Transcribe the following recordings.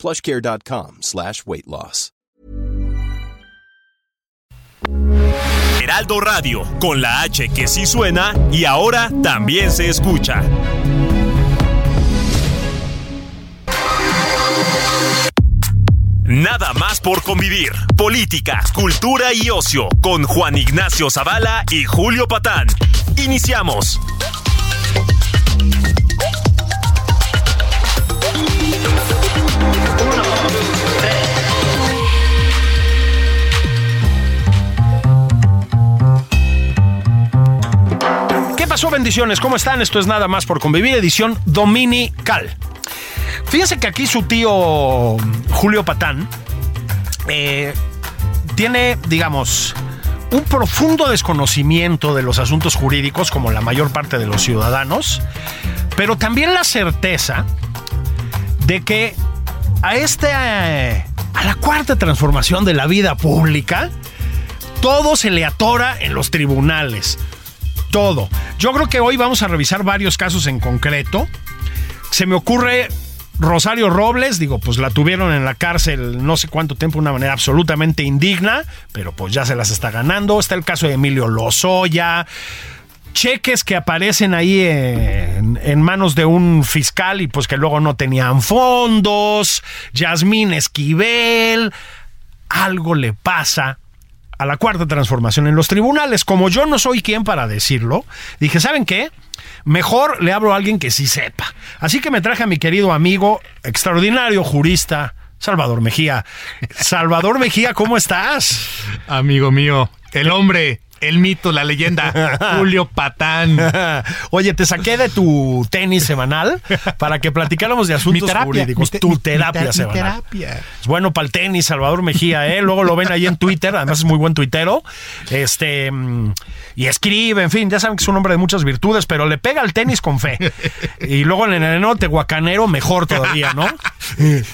plushcare.com slash weight loss. Heraldo Radio, con la H que sí suena y ahora también se escucha. Nada más por convivir. Política, cultura y ocio con Juan Ignacio Zavala y Julio Patán. Iniciamos. Pasó, bendiciones? ¿Cómo están? Esto es nada más por convivir, edición dominical. Fíjense que aquí su tío Julio Patán eh, tiene, digamos, un profundo desconocimiento de los asuntos jurídicos, como la mayor parte de los ciudadanos, pero también la certeza de que a este, eh, a la cuarta transformación de la vida pública, todo se le atora en los tribunales. Todo. Yo creo que hoy vamos a revisar varios casos en concreto. Se me ocurre Rosario Robles, digo, pues la tuvieron en la cárcel no sé cuánto tiempo de una manera absolutamente indigna, pero pues ya se las está ganando. Está el caso de Emilio Lozoya. Cheques que aparecen ahí en, en manos de un fiscal y pues que luego no tenían fondos. Yasmín Esquivel. Algo le pasa a la cuarta transformación en los tribunales. Como yo no soy quien para decirlo, dije, ¿saben qué? Mejor le hablo a alguien que sí sepa. Así que me traje a mi querido amigo, extraordinario jurista, Salvador Mejía. Salvador Mejía, ¿cómo estás? Amigo mío, el hombre, el mito, la leyenda, Julio Patán. Oye, te saqué de tu tenis semanal para que platicáramos de asuntos Mi terapia, jurídicos. mi te- tu terapia mi semanal. terapia. Es bueno para el tenis, Salvador Mejía, ¿eh? Luego lo ven ahí en Twitter, además es muy buen tuitero. Este, mm, y escribe, en fin, ya saben que es un hombre de muchas virtudes, pero le pega al tenis con fe. Y luego en el enero tehuacanero, mejor todavía, ¿no?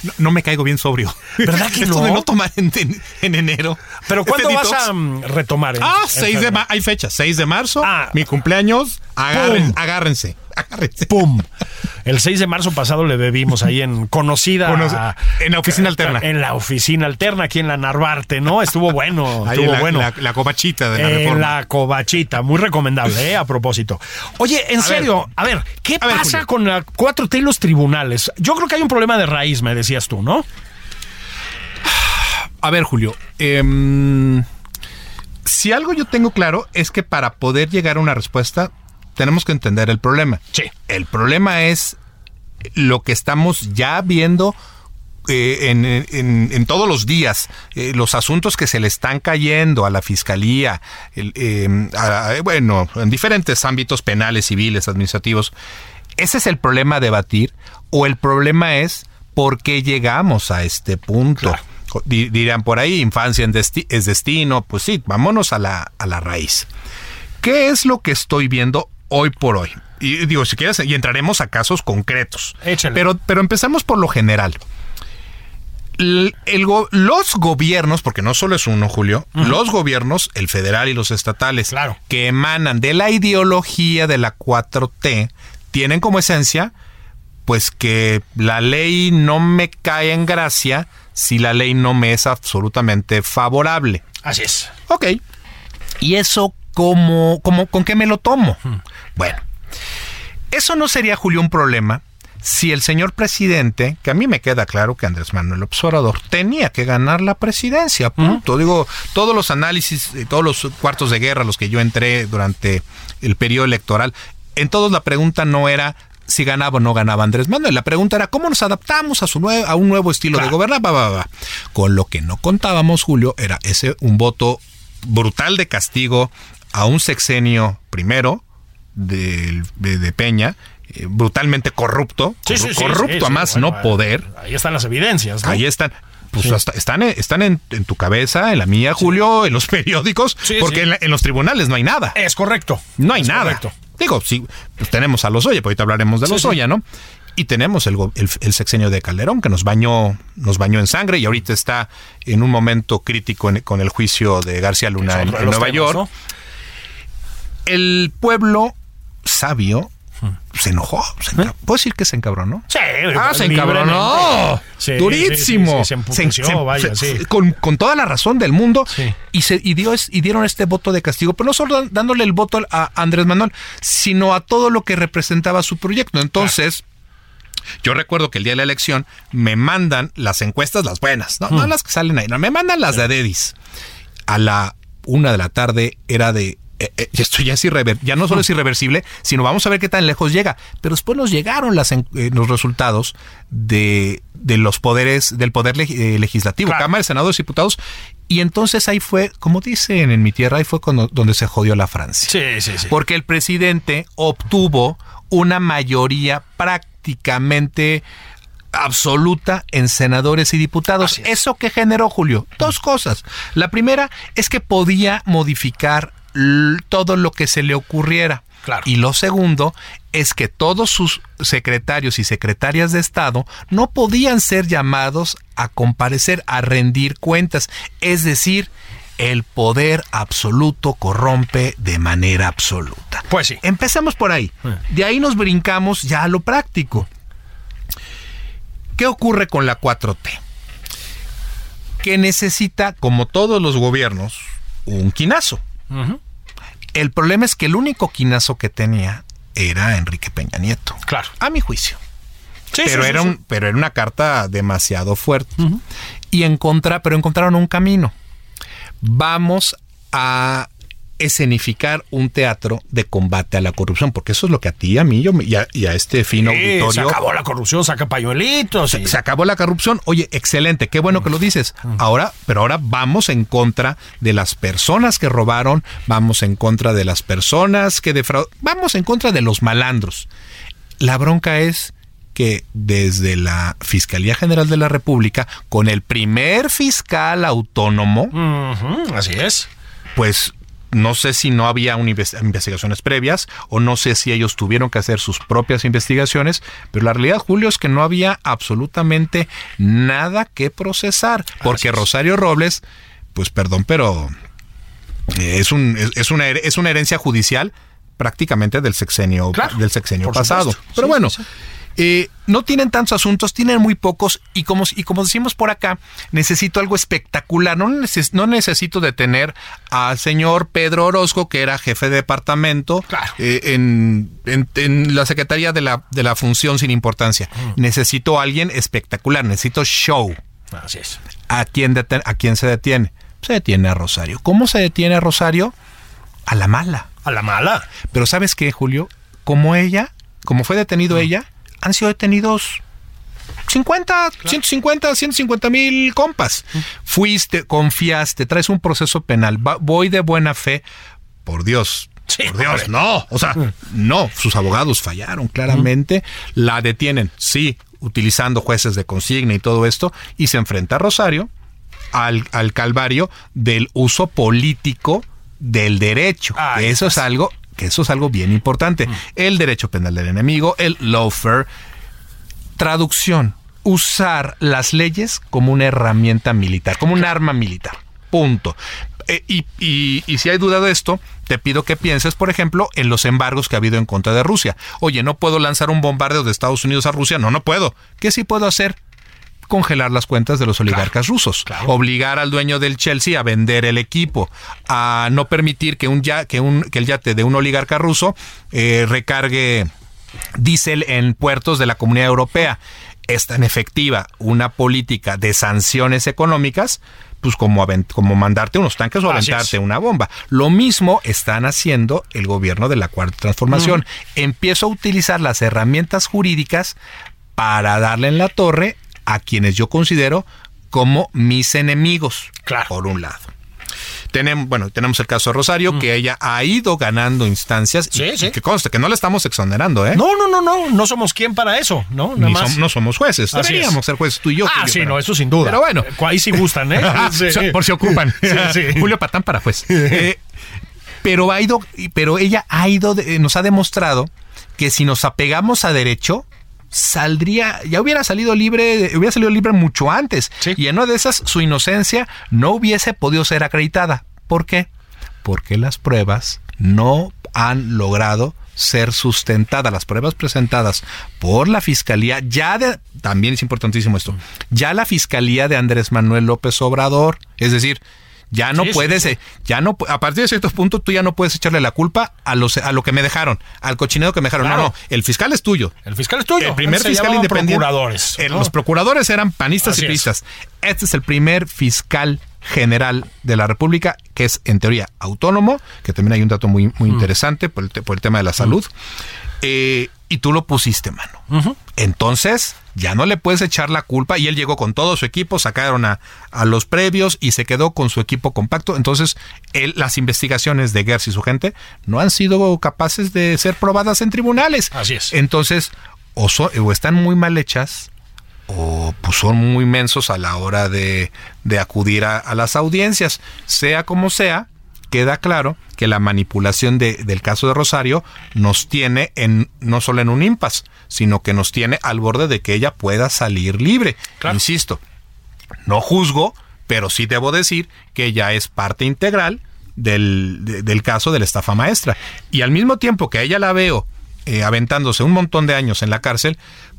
No, no me caigo bien sobrio. ¿Verdad que Esto no? de no tomar en, en- en enero. Pero ¿cuándo Este vas detox. a mm, retomar? en- Ah, en 6 de febrero? marzo. Hay fecha, 6 de marzo. Ah. mi cumpleaños. Agárrense. Agárrense. ¡Pum! El 6 de marzo pasado le bebimos ahí en conocida. En la oficina alterna. En la oficina alterna, aquí en la Narvarte, ¿no? Estuvo bueno. Ahí estuvo la, bueno. la, la cobachita de la en reforma. la covachita, muy recomendable, ¿eh? A propósito. Oye, en A serio, a ver, ¿qué A pasa con la 4T y los tribunales? Yo creo que hay un problema de raíz, me decías tú, ¿no? A ver, Julio. em, si algo yo tengo claro es que para poder llegar a una respuesta tenemos que entender el problema. Sí. El problema es lo que estamos ya viendo eh, en, en- en todos los días, eh, los asuntos que se le están cayendo a la fiscalía, el, eh, a- a- bueno, en diferentes ámbitos penales, civiles, administrativos. Ese es el problema a debatir, o el problema es por qué llegamos a este punto. Dirían por ahí, infancia en desti- es destino, pues sí, vámonos a la, a la raíz. ¿Qué es lo que estoy viendo hoy por hoy? Y digo, si quieres, y entraremos a casos concretos. Échale. Pero, pero empecemos por lo general. El los gobiernos, porque no solo es uno, Julio, los gobiernos, el federal y los estatales, Claro. que emanan de la ideología de la 4T, tienen como esencia, pues que la ley no me cae en gracia si la ley no me es absolutamente favorable. Así es. Ok. ¿Y eso cómo, cómo, con qué me lo tomo? Bueno, eso no sería, Julio, un problema si el señor presidente, que a mí me queda claro que Andrés Manuel Observador tenía que ganar la presidencia, punto. Digo, todos los análisis, eh, todos los cuartos de guerra a los que yo entré durante el periodo electoral, en todos la pregunta no era si ganaba o no ganaba Andrés Manuel. La pregunta era cómo nos adaptamos a, su nue- a un nuevo estilo de gobernar. Con lo que no contábamos, Julio, era ese un voto brutal de castigo a un sexenio primero de, de Peña, eh, brutalmente corrupto, Sí, sí, corrupto sí, a más bueno, no poder. Ahí están las evidencias, ¿no? Ahí están. pues hasta están, están en, en tu cabeza, en la mía, Julio, en los periódicos, porque. En, la- en los tribunales no hay nada. Es correcto. No hay Es nada. correcto. Digo, sí, pues tenemos a Lozoya, pero ahorita hablaremos de Sí, Lozoya, ¿no? Y tenemos el, el- el sexenio de Calderón, que nos bañó, nos bañó en sangre y ahorita está en un momento crítico en- con el juicio de García Luna en, Nueva temas, York. ¿no? El pueblo sabio se enojó. se ¿Eh? ¿Puedo decir que se encabronó? Sí, Ah, se encabronó. Sí, Durísimo. sí, sí, sí, se vaya, sí. con, con toda la razón del mundo. Sí. Y, se, y, dio y dieron este voto de castigo, pero no solo dándole el voto a Andrés Manuel, sino a todo lo que representaba su proyecto. Entonces. Yo recuerdo que el día de la elección me mandan las encuestas, las buenas, no, Hmm. no las que salen ahí, no, me mandan las de Adedis. A la una de la tarde era de. Eh, eh, esto ya es irrever- ya no solo es irreversible, sino vamos a ver qué tan lejos llega. Pero después nos llegaron las, eh, los resultados de, de los poderes, del poder leg- legislativo, Claro. Cámara, Senadores, Diputados. Y entonces ahí fue, como dicen en mi tierra, ahí fue cuando, donde se jodió la Francia. Sí, sí, sí. Porque el presidente obtuvo una mayoría prácticamente absoluta en senadores y diputados. Es. ¿Eso que generó, Julio? Dos cosas. La primera es que podía modificar todo lo que se le ocurriera. Claro. Y lo segundo es que todos sus secretarios y secretarias de Estado no podían ser llamados a comparecer, a rendir cuentas. Es decir, el poder absoluto corrompe de manera absoluta. Pues sí. Empecemos por ahí. De ahí nos brincamos ya a lo práctico. ¿Qué ocurre con la 4T? Que necesita, como todos los gobiernos, un quinazo. El problema es que el único quinazo que tenía era Enrique Peña Nieto. Claro. A mi juicio. Sí, pero, sí, era sí, un, pero era una carta demasiado fuerte. Y encontra, pero encontraron un camino. Vamos a escenificar un teatro de combate a la corrupción, porque eso es lo que a ti, a mí yo, y, a, y a este fino Sí, se auditorio acabó la corrupción, saca pañuelitos. y- se acabó la corrupción. Oye, excelente, qué bueno que lo dices. Ahora, pero ahora vamos en contra de las personas que robaron, vamos en contra de las personas que defraudaron, vamos en contra de los malandros. La bronca es que desde la Fiscalía General de la República, con el primer fiscal autónomo, así es. pues no sé si no había investigaciones previas o no sé si ellos tuvieron que hacer sus propias investigaciones, pero la realidad, Julio, es que no había absolutamente nada que procesar, porque Rosario Robles, pues perdón, pero eh, es, un, es, una, es una herencia judicial prácticamente del sexenio, Claro, del sexenio pasado. supuesto. Pero Sí, bueno, sí. Eh, no tienen tantos asuntos, tienen muy pocos y como, y como decimos por acá, necesito algo espectacular. No, neces- no necesito detener al señor Pedro Orozco, que era jefe de departamento Claro. eh, en, en- en la Secretaría de la, de la Función sin importancia. Mm. Necesito a alguien espectacular, necesito show. Así es. ¿A quién, deten- ¿A quién se detiene? Se detiene a Rosario. ¿Cómo se detiene a Rosario? A la mala. A la mala. Pero ¿sabes qué, Julio? Como ella, como fue detenido ella, han sido detenidos 50, 150, 150 mil compas. Fuiste, confiaste, traes un proceso penal, va- voy de buena fe. Por Dios. Sí, por Dios, hombre. no. O sea, no, sus abogados fallaron claramente. La detienen, sí, utilizando jueces de consigna y todo esto, y se enfrenta a Rosario al, al calvario del uso político del derecho. Eso es algo que eso es algo bien importante. El derecho penal del enemigo, el lawfare. Traducción, usar las leyes como una herramienta militar, como un arma militar. Punto. Eh, y, y- y si hay duda de esto, te pido que pienses, por ejemplo, en los embargos que ha habido en contra de Rusia. Oye, no puedo lanzar un bombardeo de Estados Unidos a Rusia. No, no puedo. ¿Qué sí puedo hacer? Congelar las cuentas de los oligarcas rusos, claro. obligar al dueño del Chelsea a vender el equipo, a no permitir que un ya que un que el yate de un oligarca ruso eh, recargue diésel en puertos de la Comunidad Europea. Es tan efectiva una política de sanciones económicas, pues como, como mandarte unos tanques o aventarte una bomba. Lo mismo están haciendo el gobierno de la Cuarta Transformación. Empiezo a utilizar las herramientas jurídicas para darle en la torre a quienes yo considero como mis enemigos, Claro. por un lado. tenemos, bueno, tenemos el caso de Rosario, que ella ha ido ganando instancias y, Sí, sí. y que conste que no la estamos exonerando, ¿eh? No, no, no, no, no somos quien para eso, ¿no? Nada Ni más. no somos jueces. Así Deberíamos es. ser jueces tú y yo. ah, Julio, sí, pero- no, eso sin duda. Pero bueno. Eh, Ahí sí gustan, ¿eh? Sí. Por si ocupan. Sí, sí. Julio Patán para juez. Eh, pero ha ido, pero ella ha ido, de- nos ha demostrado que si nos apegamos a derecho, saldría, ya hubiera salido libre, hubiera salido libre mucho antes. Sí. Y en una de esas, su inocencia no hubiese podido ser acreditada. ¿Por qué? Porque las pruebas no han logrado ser sustentadas. Las pruebas presentadas por la fiscalía, ya de, también es importantísimo esto, ya la fiscalía de Andrés Manuel López Obrador, es decir, ya no Sí, puedes, sí. eh, ya no, a partir de cierto punto tú ya no puedes echarle la culpa a los, a lo que me dejaron, al cochinero que me dejaron. Claro. No, no, el fiscal es tuyo. El fiscal es tuyo. El primer fiscal independiente. Procuradores. Eh, ¿no? Los procuradores eran panistas Así y es. priistas. Este es el primer fiscal general de la República, que es en teoría autónomo, que también hay un dato muy, Mm. muy interesante por el, te- por el tema de la salud. Eh, y tú lo pusiste, mano. Entonces, ya no le puedes echar la culpa. Y él llegó con todo su equipo, sacaron a, a los previos y se quedó con su equipo compacto. Entonces, él- las investigaciones de Gers y su gente no han sido capaces de ser probadas en tribunales. Así es. Entonces, o, so- o están muy mal hechas, o pues son muy mensos a la hora de, de acudir a, a las audiencias. Sea como sea, queda claro que la manipulación de- del caso de Rosario nos tiene en no solo en un impas, sino que nos tiene al borde de que ella pueda salir libre. Claro. Insisto, no juzgo, pero sí debo decir que ella es parte integral del, de- del caso de la estafa maestra. Y al mismo tiempo que a ella la veo eh, aventándose un montón de años en la cárcel,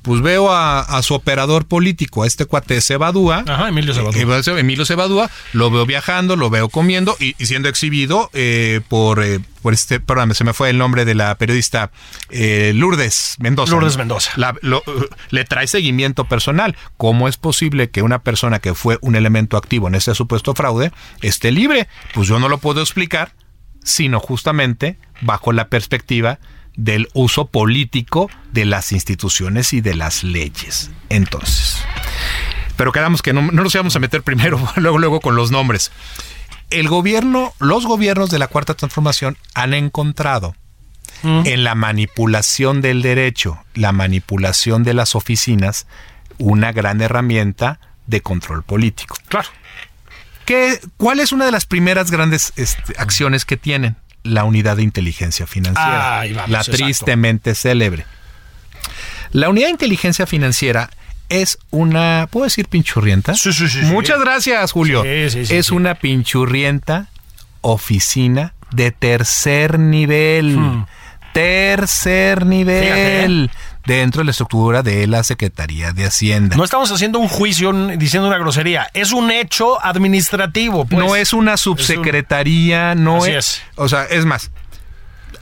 pues veo a, a su operador político, a este cuate Cebadúa. Ajá, Emilio Cebadúa. Eh, Emilio Cebadúa, lo veo viajando, lo veo comiendo y, y siendo exhibido eh, por, eh, por este, perdón, se me fue el nombre de la periodista eh, Lourdes Mendoza. Lourdes. Mendoza. La- lo- le trae seguimiento personal. ¿Cómo es posible que una persona que fue un elemento activo en este supuesto fraude esté libre? Pues yo no lo puedo explicar, sino justamente bajo la perspectiva del uso político de las instituciones y de las leyes. Entonces, pero quedamos que no, no nos íbamos a meter primero, luego, luego con los nombres. El gobierno, los gobiernos de la Cuarta Transformación han encontrado en la manipulación del derecho, la manipulación de las oficinas, una gran herramienta de control político. Claro. ¿Qué, ¿Cuál es una de las primeras grandes este, acciones que tienen? La unidad de inteligencia financiera. Ahí vamos, la exacto. tristemente célebre. La unidad de inteligencia financiera es una, ¿puedo decir pinchurrienta? Sí, sí, sí, sí. Muchas gracias, Julio. Sí, sí, sí, es una pinchurrienta oficina de tercer nivel. Tercer nivel. Dentro de la estructura de la Secretaría de Hacienda. No estamos haciendo un juicio diciendo una grosería. Es un hecho administrativo. pues. no es una subsecretaría, no Así es, es. O sea, es más,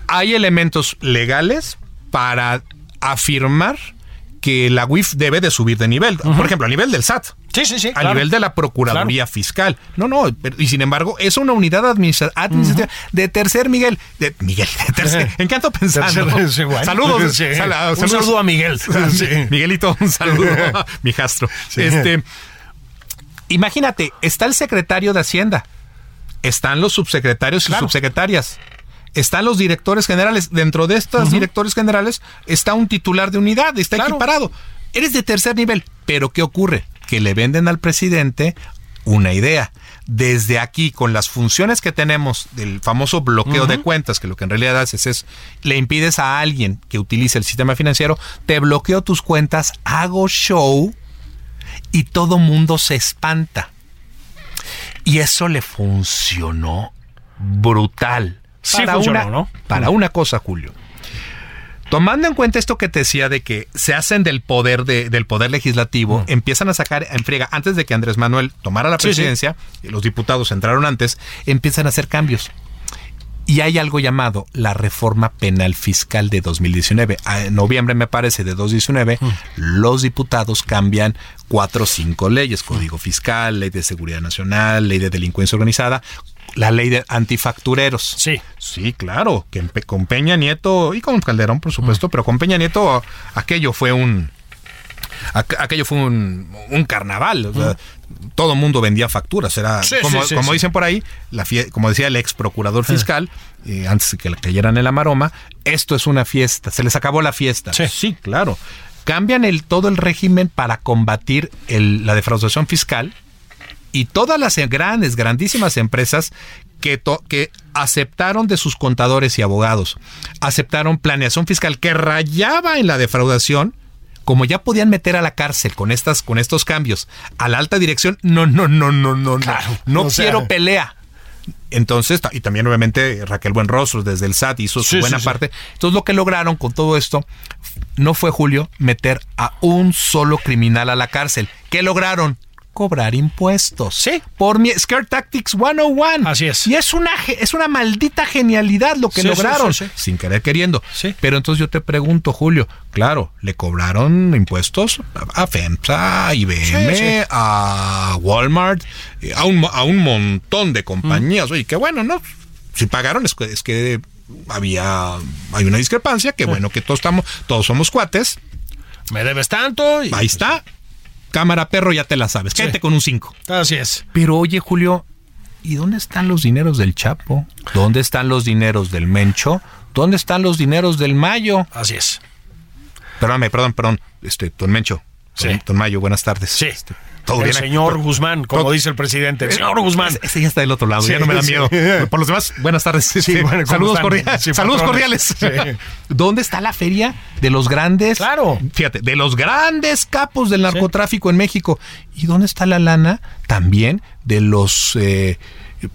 hay elementos legales para afirmar que la UIF debe de subir de nivel. Por ejemplo, a nivel del SAT. Sí, sí, sí. A claro. nivel de la Procuraduría Fiscal. No, no, pero- y sin embargo, es una unidad administra- administrativa de tercer Miguel. De, Miguel, de tercer. ¿En qué ando pensando? Tercer- bueno. Saludos. Sí. sal- Un saludo a Miguel. Sí. Miguelito, un saludo. Mi jastro. Este, imagínate, está el secretario de Hacienda. Están los subsecretarios y subsecretarias. Están los directores generales. Dentro de estos directores generales está un titular de unidad, está Claro. equiparado. Eres de tercer nivel. Pero ¿qué ocurre? Que le venden al presidente una idea. Desde aquí, con las funciones que tenemos del famoso bloqueo de cuentas, que lo que en realidad haces es, le impides a alguien que utilice el sistema financiero, te bloqueo tus cuentas, hago show y todo mundo se espanta. Y eso le funcionó brutal. Sí funcionó, una, ¿no? Para una cosa, Julio. Tomando en cuenta esto que te decía de que se hacen del poder de- del poder legislativo, empiezan a sacar en friega antes de que Andrés Manuel tomara la Sí, sí. presidencia, y los diputados entraron antes, empiezan a hacer cambios. Y hay algo llamado la reforma penal fiscal de 2019. A- En noviembre, me parece, de 2019, los diputados cambian cuatro o cinco leyes. Código fiscal, ley de seguridad nacional, ley de delincuencia organizada, la ley de antifactureros. Sí. Sí, claro, que con Peña Nieto y con Calderón, por supuesto, pero con Peña Nieto aquello fue un Aqu- aquello fue un, un carnaval. o sea, Todo el mundo vendía facturas. Era, Sí, como, sí, sí, como sí. dicen por ahí, la fie- como decía el ex procurador fiscal, eh, antes de que le cayeran en la maroma, esto es una fiesta. Se les acabó la fiesta. Sí. claro. Cambian el, todo el régimen para combatir el- la defraudación fiscal y todas las grandes, grandísimas empresas que, to- que aceptaron de sus contadores y abogados, aceptaron planeación fiscal que rayaba en la defraudación, como ya podían meter a la cárcel con estas, con estos cambios a la alta dirección, no, no, no, no, no, Claro, no, no sea- quiero pelea. Entonces, y también obviamente Raquel Buenrostro desde el SAT hizo su Sí, buena sí, sí. parte. Entonces, lo que lograron con todo esto no fue, Julio, meter a un solo criminal a la cárcel. ¿Qué lograron? Cobrar impuestos. Sí. Por mi Scare Tactics 101. Así es. Y es una, es una maldita genialidad lo que Sí, lograron. sí, sí. Sin querer queriendo. Sí. Pero entonces yo te pregunto, Julio, claro, le cobraron impuestos a FEMSA, a IBM, a Walmart, a un, a un montón de compañías. Oye, qué bueno, ¿no? Si pagaron es que, es que había hay una discrepancia, que bueno que todos estamos, todos somos cuates. Me debes tanto y... Ahí está. Cámara perro, ya te la sabes. Sí. Quédate con un 5. Así es. Pero oye, Julio, ¿y dónde están los dineros del Chapo? ¿Dónde están los dineros del Mencho? ¿Dónde están los dineros del Mayo? Así es. Perdóname, perdón, perdón. Este, Don Mencho. Sí. Don, Don Mayo, buenas tardes. Sí. Este, todo el bien. señor Guzmán, como Todo- dice el presidente. El señor Guzmán. Ese, ese ya está del otro lado, Sí, ya no me da sí. miedo. Por los demás, buenas tardes. Este, bueno, ¿cómo saludos. Sí, saludos cordiales. ¿Dónde está la feria de los grandes? Claro. Fíjate, de los grandes capos del narcotráfico en México. ¿Y dónde está la lana también de los eh,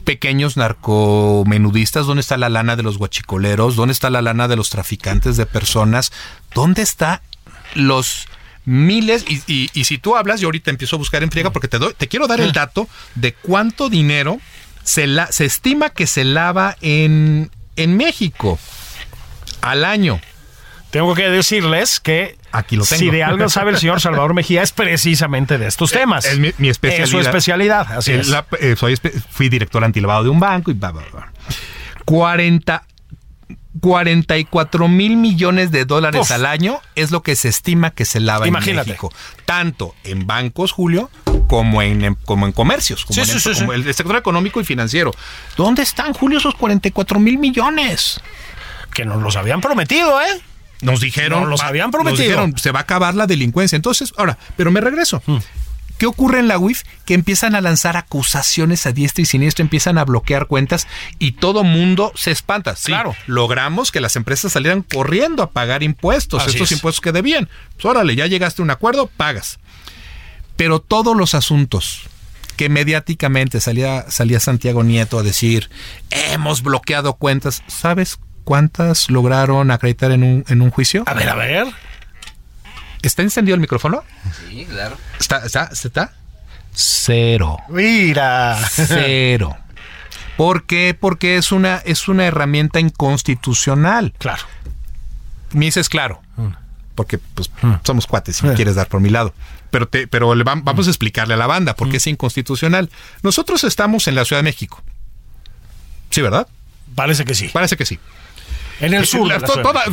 pequeños narcomenudistas? ¿Dónde está la lana de los guachicoleros? ¿Dónde está la lana de los traficantes de personas? ¿Dónde está los miles? Y, y- y si tú hablas, yo ahorita empiezo a buscar en friega porque te, doy, te quiero dar el dato de cuánto dinero se, la, se estima que se lava en, en México al año. Tengo que decirles que Aquí lo tengo. si de algo sabe el señor Salvador Mejía es precisamente de estos temas. Es mi- mi especialidad. Es su especialidad, así Eh, es. la- eh, soy fui director antilavado de un banco y bla, bla, bla. 40, 44 mil millones de dólares Uf. al año es lo que se estima que se lava Imagínate. en México. Tanto en bancos, Julio, como en, como en comercios, como, Sí, en sí, como sí. el sector económico y financiero. ¿Dónde están, Julio, esos 44 mil millones? Que nos los habían prometido, ¿eh? Nos dijeron, Nos los habían nos prometido. dijeron, se va a acabar la delincuencia. Entonces, ahora, pero me regreso. Mm. ¿Qué ocurre en la UIF? Que empiezan a lanzar acusaciones a diestra y siniestra, empiezan a bloquear cuentas y todo mundo se espanta. Sí, Claro. logramos que las empresas salieran corriendo a pagar impuestos, Así estos es. impuestos que debían. Pues órale, ya llegaste a un acuerdo, pagas. Pero todos los asuntos que mediáticamente salía, salía Santiago Nieto a decir, hemos bloqueado cuentas, ¿sabes cuántas lograron acreditar en un, en un juicio? A ver, a ver. ¿Está encendido el micrófono? Sí, claro. ¿Está? ¿Está? ¿Está? Cero. Mira. Cero. ¿Por qué? Porque es una, es una herramienta inconstitucional. Claro. Me dices claro. Porque pues somos cuates si me quieres dar por mi lado. Pero, te, pero le vamos a explicarle a la banda por qué es inconstitucional. Nosotros estamos en la Ciudad de México. Sí, ¿verdad? Parece que sí. Parece que sí. En el sur. La- toda-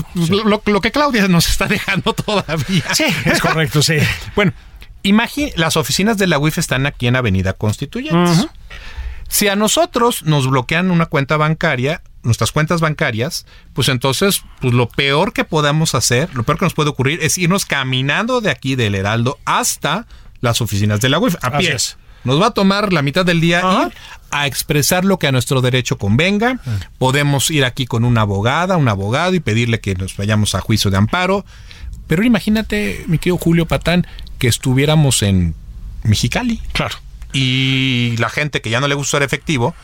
lo, lo que Claudia nos está dejando todavía. Sí, es correcto, sí. Bueno, imagine, las oficinas de la UIF están aquí en Avenida Constituyentes. Si a nosotros nos bloquean una cuenta bancaria, nuestras cuentas bancarias, pues entonces, pues lo peor que podamos hacer, lo peor que nos puede ocurrir es irnos caminando de aquí del Heraldo hasta las oficinas de la UIF a Así pie. es. Nos va a tomar la mitad del día Ajá. ir a expresar lo que a nuestro derecho convenga. Podemos ir aquí con una abogada, un abogado y pedirle que nos vayamos a juicio de amparo. Pero imagínate, mi querido Julio Patán, que estuviéramos en Mexicali Claro. y la gente que ya no le gusta usar efectivo,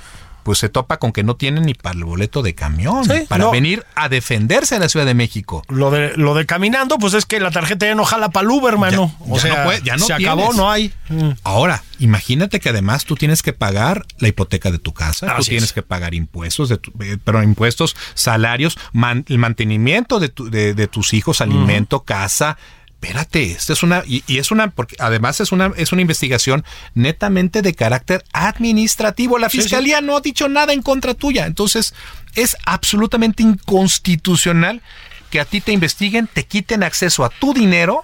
pues se topa con que no tiene ni para el boleto de camión Sí, para no. venir a defenderse en la Ciudad de México. Lo de, lo de caminando, pues es que la tarjeta ya no jala para el Uber, hermano. Ya- o ya sea, no puede- ya no se tienes. acabó, no hay. Mm. Ahora, imagínate que además tú tienes que pagar la hipoteca de tu casa, tú Así tienes es. que pagar impuestos, de tu- eh, pero impuestos, salarios, man- el mantenimiento de, tu- de- de tus hijos, alimento, casa. Espérate, esto es una y, y es una porque además es una es una investigación netamente de carácter administrativo. La Sí, fiscalía no ha dicho nada en contra tuya, entonces es absolutamente inconstitucional que a ti te investiguen, te quiten acceso a tu dinero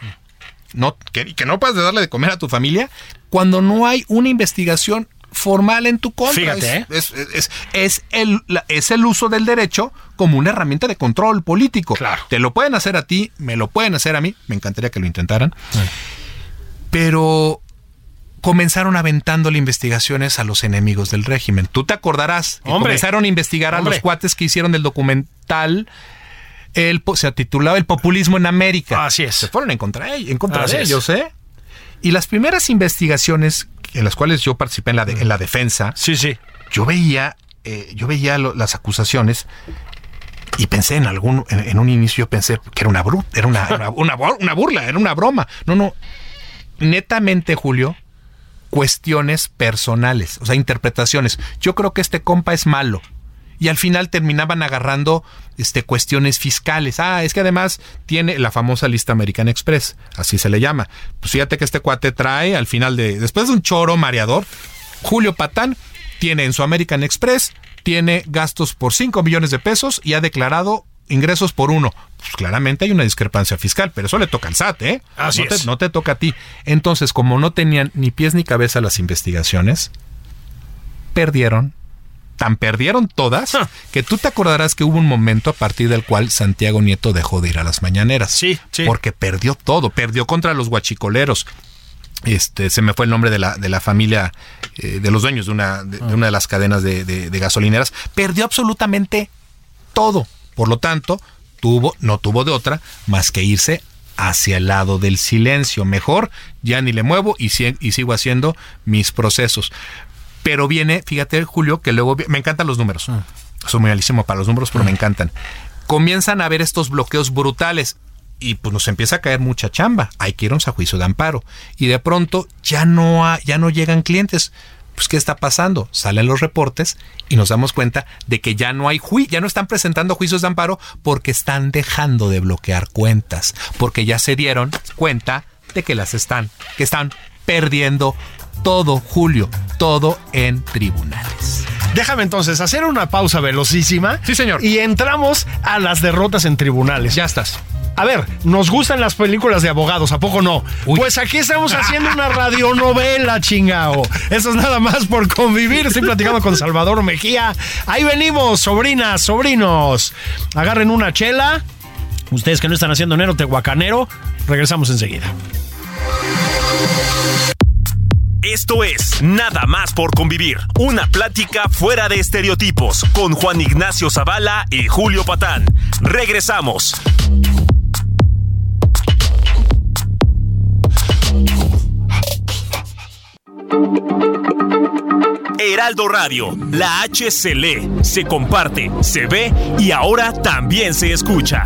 no, que, que no puedes darle de comer a tu familia cuando no hay una investigación formal en tu contra. Fíjate, ¿eh? es, es, es, es el, es el uso del derecho como una herramienta de control político. Claro. Te lo pueden hacer a ti, me lo pueden hacer a mí, me encantaría que lo intentaran. Pero comenzaron aventándole investigaciones a los enemigos del régimen. Tú te acordarás que Hombre. comenzaron a investigar a Hombre. los cuates que hicieron del documental. El, se titulaba El populismo en América. Así es. Se fueron en contra, en contra Así de es. ellos, ¿eh? Y las primeras investigaciones en las cuales yo participé en la, de- en la defensa, Sí, sí. yo veía, eh, yo veía lo- las acusaciones y pensé en algún, en, en un inicio pensé que era una, bru- era una, una, una bur- una burla, era una broma. No, no. Netamente, Julio, cuestiones personales, o sea, interpretaciones. Yo creo que este compa es malo. Y al final terminaban agarrando este, cuestiones fiscales. Ah, es que además tiene la famosa lista American Express, así se le llama. Pues fíjate que este cuate trae al final de, después de un choro mareador, Julio Patán tiene en su American Express, tiene gastos por 5 millones de pesos y ha declarado ingresos por uno. Pues claramente hay una discrepancia fiscal, pero eso le toca al SAT, ¿eh? Así no, te, es. no te toca a ti. Entonces, como no tenían ni pies ni cabeza las investigaciones, perdieron. Tan perdieron todas Ah. que tú te acordarás que hubo un momento a partir del cual Santiago Nieto dejó de ir a las mañaneras. Sí, sí. Porque perdió todo, perdió contra los guachicoleros. Este, se me fue el nombre de la, de la familia, eh, de los dueños de una de, de una de las cadenas de, de- de gasolineras. Perdió absolutamente todo. Por lo tanto, tuvo, no tuvo de otra más que irse hacia el lado del silencio. Mejor, ya ni le muevo y, si- y sigo haciendo mis procesos. Pero viene, fíjate, Julio, que luego me encantan los números. Soy muy malísimo para los números, pero me encantan. Comienzan a haber estos bloqueos brutales y pues nos empieza a caer mucha chamba. Hay que irnos a juicio de amparo. Y de pronto ya no, ha- ya no llegan clientes. Pues, ¿qué está pasando? Salen los reportes y nos damos cuenta de que ya no hay juicio, ya no están presentando juicios de amparo porque están dejando de bloquear cuentas, porque ya se dieron cuenta de que las están, que están perdiendo todo, Julio, todo en tribunales. Déjame entonces hacer una pausa velocísima. Sí, señor. Y entramos a las derrotas en tribunales. Ya estás. A ver, nos gustan las películas de abogados, ¿a poco no? Uy. Pues aquí estamos haciendo una radionovela, chingao. Eso es nada más por convivir. Estoy platicando con Salvador Mejía. Ahí venimos, sobrinas, sobrinos. Agarren una chela. Ustedes que no están haciendo enero tehuacanero, regresamos enseguida. Esto es Nada más por convivir. Una plática fuera de estereotipos con Juan Ignacio Zavala y Julio Patán. Regresamos. Heraldo Radio, la H se lee, se comparte, se ve y ahora también se escucha.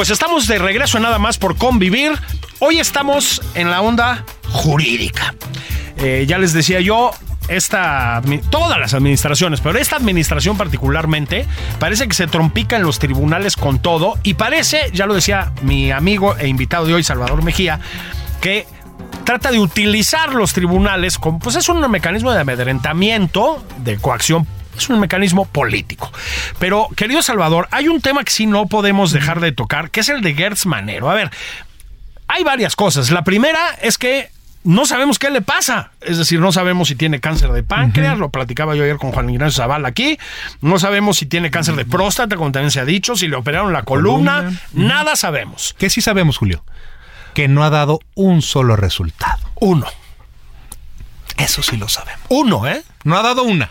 Pues estamos de regreso nada más por convivir. Hoy estamos en la onda jurídica. Eh, ya les decía yo, esta, todas las administraciones, pero esta administración particularmente, parece que se trompica en los tribunales con todo y parece, ya lo decía mi amigo e invitado de hoy, Salvador Mejía, que trata de utilizar los tribunales como, pues es un mecanismo de amedrentamiento, de coacción es un mecanismo político. Pero, querido Salvador, hay un tema que sí no podemos dejar de tocar, que es el de Gertz Manero. A ver, hay varias cosas. La primera es que no sabemos qué le pasa. Es decir, no sabemos si tiene cáncer de páncreas, lo platicaba yo ayer con Juan Ignacio Zavala aquí. No sabemos si tiene cáncer de próstata, como también se ha dicho, si le operaron la columna. Columna. Nada sabemos. ¿Qué sí sabemos, Julio? Que no ha dado un solo resultado. Uno. Eso sí lo sabemos. Uno, ¿eh? No ha dado una.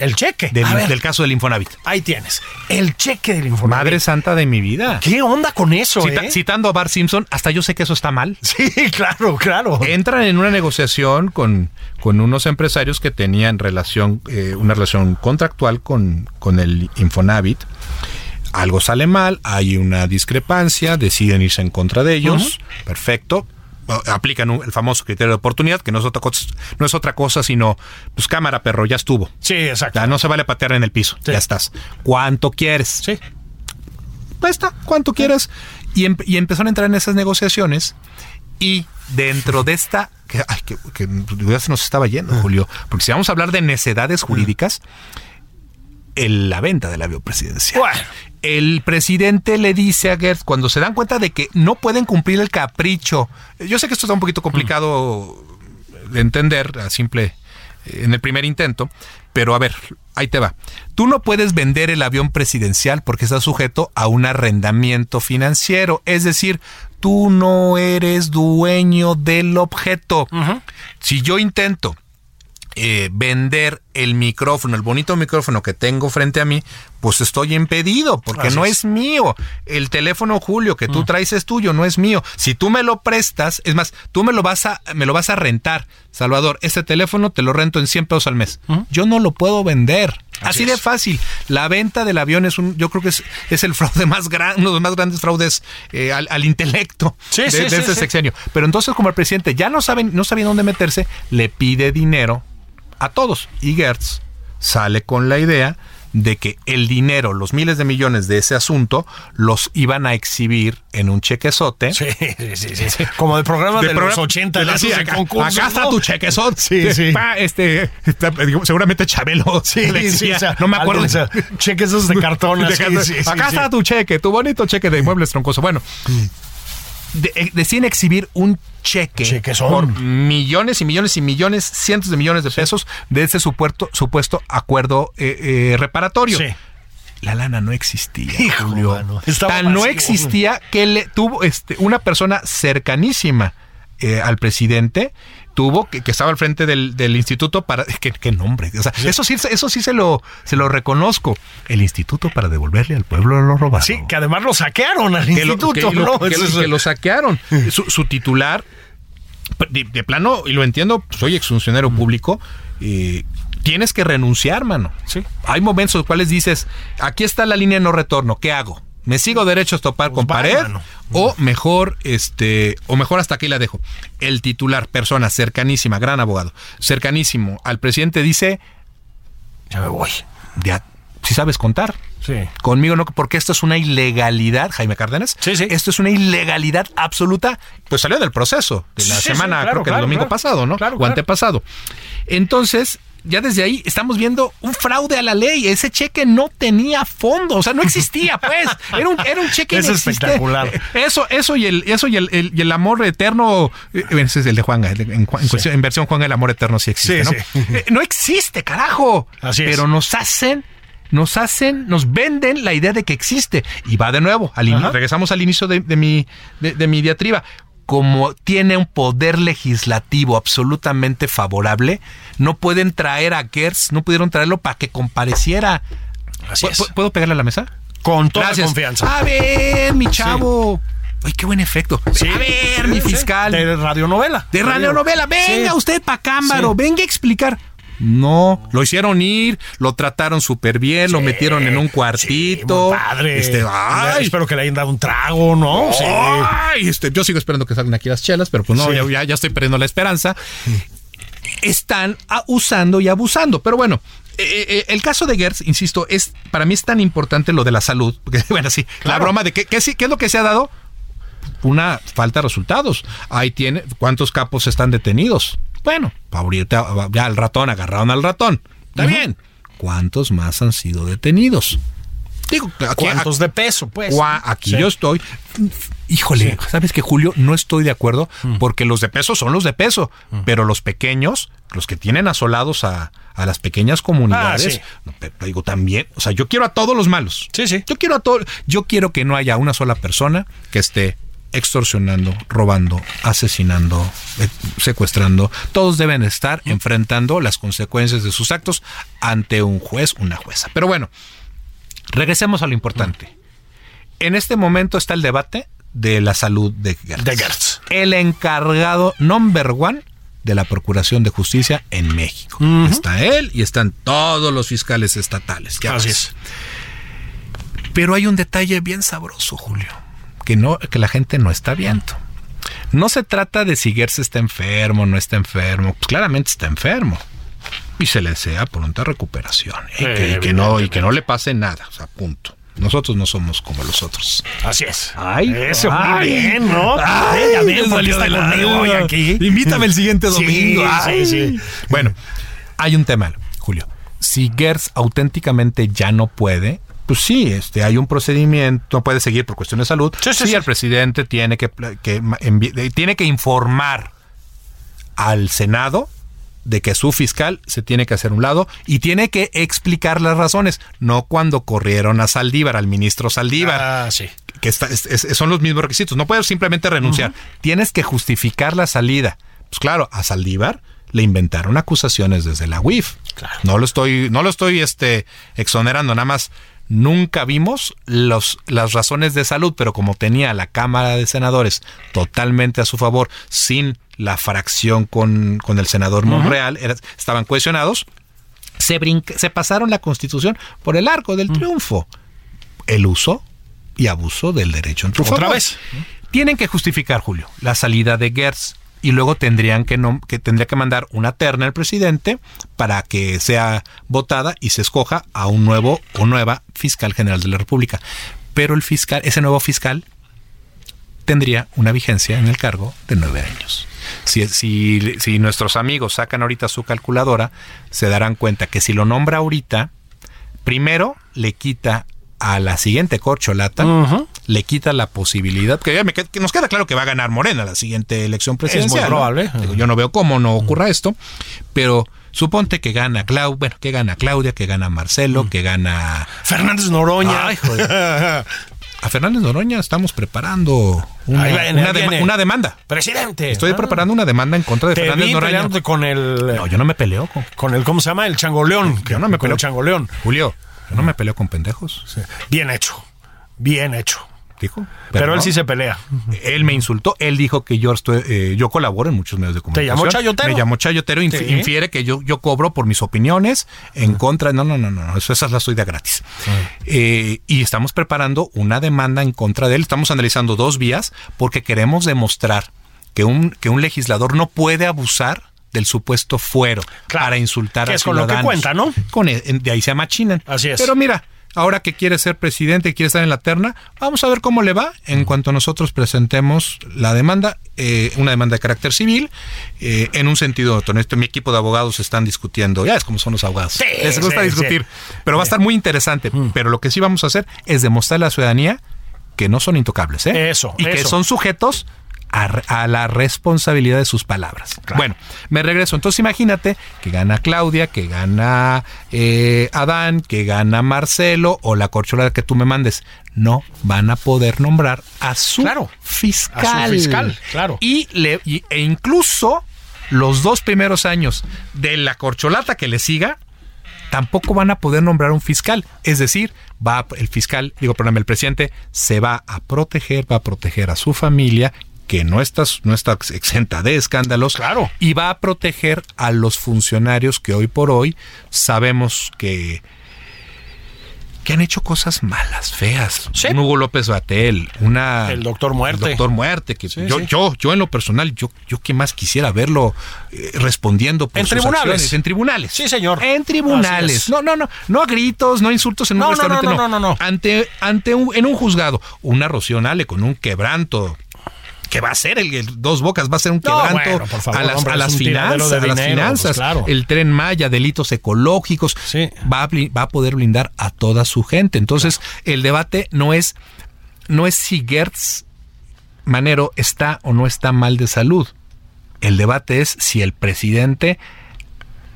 El cheque. Del, caso del Infonavit. ahí tienes. El cheque del Infonavit. Madre santa de mi vida. ¿Qué onda con eso, Cita- eh? Citando a Bart Simpson, hasta yo sé que eso está mal. Sí, claro, claro. Entran en una negociación con, con unos empresarios que tenían relación, eh, una relación contractual con, con el Infonavit. Algo sale mal, hay una discrepancia, deciden irse en contra de ellos. Perfecto. Aplican un- el famoso criterio de oportunidad, que no es otra cosa, no es otra cosa sino, pues cámara, perro, ya estuvo. Sí, exacto. Ya no se vale patear en el piso. Sí. Ya estás. ¿Cuánto quieres? Sí. Pues está, cuánto quieras. Y, em- y empezaron a entrar en esas negociaciones. Y dentro de esta. Que, ay, que, que ya se nos estaba yendo, Julio. Porque si vamos a hablar de necedades jurídicas, el- la venta del avión presidencial. Bueno. El presidente le dice a Gertz, cuando se dan cuenta de que no pueden cumplir el capricho. Yo sé que esto está un poquito complicado de entender a simple en el primer intento, pero a ver, ahí te va. Tú no puedes vender el avión presidencial porque está sujeto a un arrendamiento financiero, es decir, tú no eres dueño del objeto. Si yo intento eh, vender el micrófono, el bonito micrófono que tengo frente a mí, pues estoy impedido porque Así no es. es mío. El teléfono Julio que tú traes es tuyo, no es mío. Si tú me lo prestas, es más, tú me lo vas a me lo vas a rentar. Salvador, este teléfono te lo rento en 100 pesos al mes. Yo no lo puedo vender. Así, de fácil. La venta del avión es un, yo creo que es, es el fraude más grande, uno de los más grandes fraudes eh, al, al intelecto Sí, de, sí, de sí, este sexenio. Pero entonces, como el presidente ya no saben, no sabía dónde meterse, le pide dinero a todos. Y Gertz sale con la idea de que el dinero, los miles de millones de ese asunto, los iban a exhibir en un chequezote. Sí, sí, sí, sí. Como de programa de, los programa- 80, de Sí, acá, acá está ¿no? tu chequezote. Sí, sí. Pa, este, está- seguramente Chabelo. Sí, decía, o sea, no me acuerdo. algo, o sea, cheques esos de cartón. De Acá está tu cheque, tu bonito cheque de muebles troncoso. Bueno, de- eh, deciden exhibir un cheque Chequezón. por millones y millones y millones, cientos de millones de pesos de ese supuesto, supuesto acuerdo eh, eh, reparatorio. Sí. La lana no existía. Hijo, Julio. mano, Tan no existía que le tuvo este, una persona cercanísima eh, al presidente tuvo que, que estaba al frente del, del instituto para qué, qué nombre o sea, eso sí eso sí se lo se lo reconozco el instituto para devolverle al pueblo lo robado Sí, que además lo saquearon al que lo, instituto, que lo- ¿no? que lo- es- que lo saquearon. Su, su titular, de, de plano, y lo entiendo, soy exfuncionario público, eh, tienes que renunciar, mano. Sí. Hay momentos en los cuales dices, aquí está la línea de no retorno, ¿qué hago? ¿Me sigo derecho a topar Pues con va, pared? mano. O mejor, este, o mejor hasta aquí la dejo. El titular, persona cercanísima, gran abogado, cercanísimo al presidente dice, Ya me voy. ya, si sabes contar, Sí. Conmigo no, porque esto es una ilegalidad, Jaime Cárdenas. Sí, sí. Esto es una ilegalidad absoluta. Pues salió del proceso de la Sí, sí, semana, claro, creo que claro, el domingo claro. pasado, ¿no? Claro, o antepasado. Entonces, ya desde ahí estamos viendo un fraude a la ley. Ese cheque no tenía fondo, o sea, no existía, pues. Era un, era un cheque Es inexistente. espectacular. Eso, eso y el, eso y el, el- y el amor eterno. eh, Ese es el de Juan. En, en cuestión- en versión Juan, el amor eterno sí existe, Sí, ¿no? sí. Eh, no existe, carajo. Así es. Pero nos hacen, nos hacen, nos venden la idea de que existe. Y va de nuevo, al ini- Ajá. regresamos al inicio de, de mi, de, de mi diatriba. Como tiene un poder legislativo absolutamente favorable, no pueden traer a Gertz, no pudieron traerlo para que compareciera. Así ¿Pu- es. pu- ¿Puedo pegarle a la mesa? Con toda Gracias. confianza. A ver, mi chavo. Ay, qué buen efecto. Sí. A ver, mi Sí, fiscal. De radionovela. De radionovela, venga Sí. usted pa' cámaro, Sí. venga a explicar. No, lo hicieron ir, lo trataron súper bien, lo metieron en un cuartito. padre. Este, ay, Espero que le hayan dado un trago, ¿no? Sí. ay, este, yo sigo esperando que salgan aquí las chelas, pero pues no, ya, estoy perdiendo la esperanza. Están usando y abusando. Pero bueno, eh, eh, el caso de Gertz, insisto, es para mí es tan importante lo de la salud. Porque, bueno, sí, la broma de que, que sí- ¿qué es lo que se ha dado? una falta de resultados. Ahí tiene, ¿cuántos capos están detenidos? Bueno, ahorita ya al ratón, agarraron al ratón. Está bien. ¿cuántos más han sido detenidos? Digo, ¿cuántos de peso, pues? Aquí yo estoy. Híjole, ¿sabes que Julio? No estoy de acuerdo mm. porque los de peso son los de peso, mm. pero los pequeños, los que tienen asolados a, las pequeñas comunidades, ah, digo también, o sea, yo quiero a todos los malos. Sí, sí. Yo quiero a todos, yo quiero que no haya una sola persona que esté extorsionando, robando, asesinando, eh, secuestrando. Todos deben estar enfrentando las consecuencias de sus actos ante un juez, una jueza. Pero bueno, regresemos a lo importante. En este momento está el debate de la salud de Gertz. El encargado number one de la Procuración de Justicia en México. Está él y están todos los fiscales estatales. Así es. Pero hay un detalle bien sabroso, Julio, que, no, que la gente no está viendo. No se trata de si Gertz está enfermo, no está enfermo. Pues claramente está enfermo. Y se le desea pronta recuperación. ¿eh? que, no, y que no le pase nada. O sea, punto. Nosotros no somos como los otros. Así es. Ay, eso muy bien, ¿no? Ay, ya ven, salió de la hoy aquí. Invítame el siguiente domingo. Sí, sí, Bueno, hay un tema, Julio. Si Gers auténticamente ya no puede, pues sí, este, hay un procedimiento, no puede seguir por cuestiones de salud. Sí, sí, el presidente tiene que, que tiene que informar al Senado de que su fiscal se tiene que hacer un lado y tiene que explicar las razones, no cuando corrieron a Saldívar, al ministro Saldívar. Ah, sí. Que son los mismos requisitos. No puedes simplemente renunciar. Tienes que justificar la salida. Pues claro, a Saldívar le inventaron acusaciones desde la UIF. No lo estoy, no lo estoy este, exonerando, nada más nunca vimos los, las razones de salud, pero como tenía la Cámara de Senadores totalmente a su favor, sin la fracción con, el senador Monreal, estaban cuestionados, se, se pasaron la constitución por el arco del triunfo. El uso y abuso del derecho en Otra vez. Tienen que justificar, Julio, la salida de Gertz y luego tendrían que, que tendría que mandar una terna al presidente para que sea votada y se escoja a un nuevo o nueva fiscal general de la República. Pero el fiscal, ese nuevo fiscal, tendría una vigencia en el cargo de nueve años. Si, si, nuestros amigos sacan ahorita su calculadora, se darán cuenta que si lo nombra ahorita, primero le quita a la siguiente corcholata, le quita la posibilidad, que, nos queda claro que va a ganar Morena la siguiente elección presidencial. Es muy probable. yo no veo cómo no ocurra esto, pero suponte que gana Claudia, bueno, que gana Claudia, que gana Marcelo, que gana Fernández Noroña. Ay, a Fernández Noroña estamos preparando una, demanda. Presidente. Estoy preparando una demanda en contra de Fernández Noroña. con el. No, yo no me peleo con. Con el, ¿cómo se llama? El changoleón. Yo no me peleo. Con el changoleón. Julio, yo no me peleo con pendejos. Bien hecho. Bien hecho dijo. Pero, él sí se pelea. Él me insultó. Él dijo que yo estoy, eh, yo colaboro en muchos medios de comunicación. ¿Te llamó chayotero? Me llamó chayotero. Infiere que yo, yo cobro por mis opiniones en contra. No, no, no, no. Eso, esas las doy de gratis. Eh, y estamos preparando una demanda en contra de él. Estamos analizando dos vías porque queremos demostrar que un, que un legislador no puede abusar del supuesto fuero para insultar a es con lo que cuenta, ¿no? Con, e, de ahí se machinan. Así es. Pero mira, ahora que quiere ser presidente y quiere estar en la terna, vamos a ver cómo le va en cuanto nosotros presentemos la demanda, eh, una demanda de carácter civil, eh, en un sentido honesto. Mi equipo de abogados están discutiendo, ya es como son los abogados, sí, les gusta discutir, pero va a estar muy interesante. Mm. Pero lo que sí vamos a hacer es demostrar a la ciudadanía que no son intocables, ¿eh? Eso. Y que son sujetos a, la responsabilidad de sus palabras. Bueno, me regreso. Entonces imagínate que gana Claudia, que gana eh, Adán, que gana Marcelo o la corcholada que tú me mandes. No van a poder nombrar a su fiscal. A su fiscal, claro. Y, le, e incluso los dos primeros años de la corcholata que le siga, tampoco van a poder nombrar un fiscal. Es decir, va el fiscal, digo, perdón, el presidente se va a proteger, va a proteger a su familia que no está, no está exenta de escándalos. Claro. Y va a proteger a los funcionarios que hoy por hoy sabemos que que han hecho cosas malas, feas. Un Hugo López Batel, una el doctor Muerte, el doctor Muerte, que yo, yo, yo en lo personal, yo, yo que más quisiera verlo eh, respondiendo por en sus tribunales, en tribunales, sí señor, en tribunales, no, no, no, no a gritos, no a insultos en un no, restaurante, no, no, no, no, ante, ante un, en un juzgado, una Rocío con un quebranto que va a ser el, el Dos Bocas, va a ser un No, quebranto bueno, por favor, a las, hombre, a finanzas, de a las dinero, finanzas, pues, claro. el tren Maya, delitos ecológicos, Sí. va, a, va a poder blindar a toda su gente. Entonces, el debate no es, no es si Gertz Manero está o no está mal de salud. El debate es si el presidente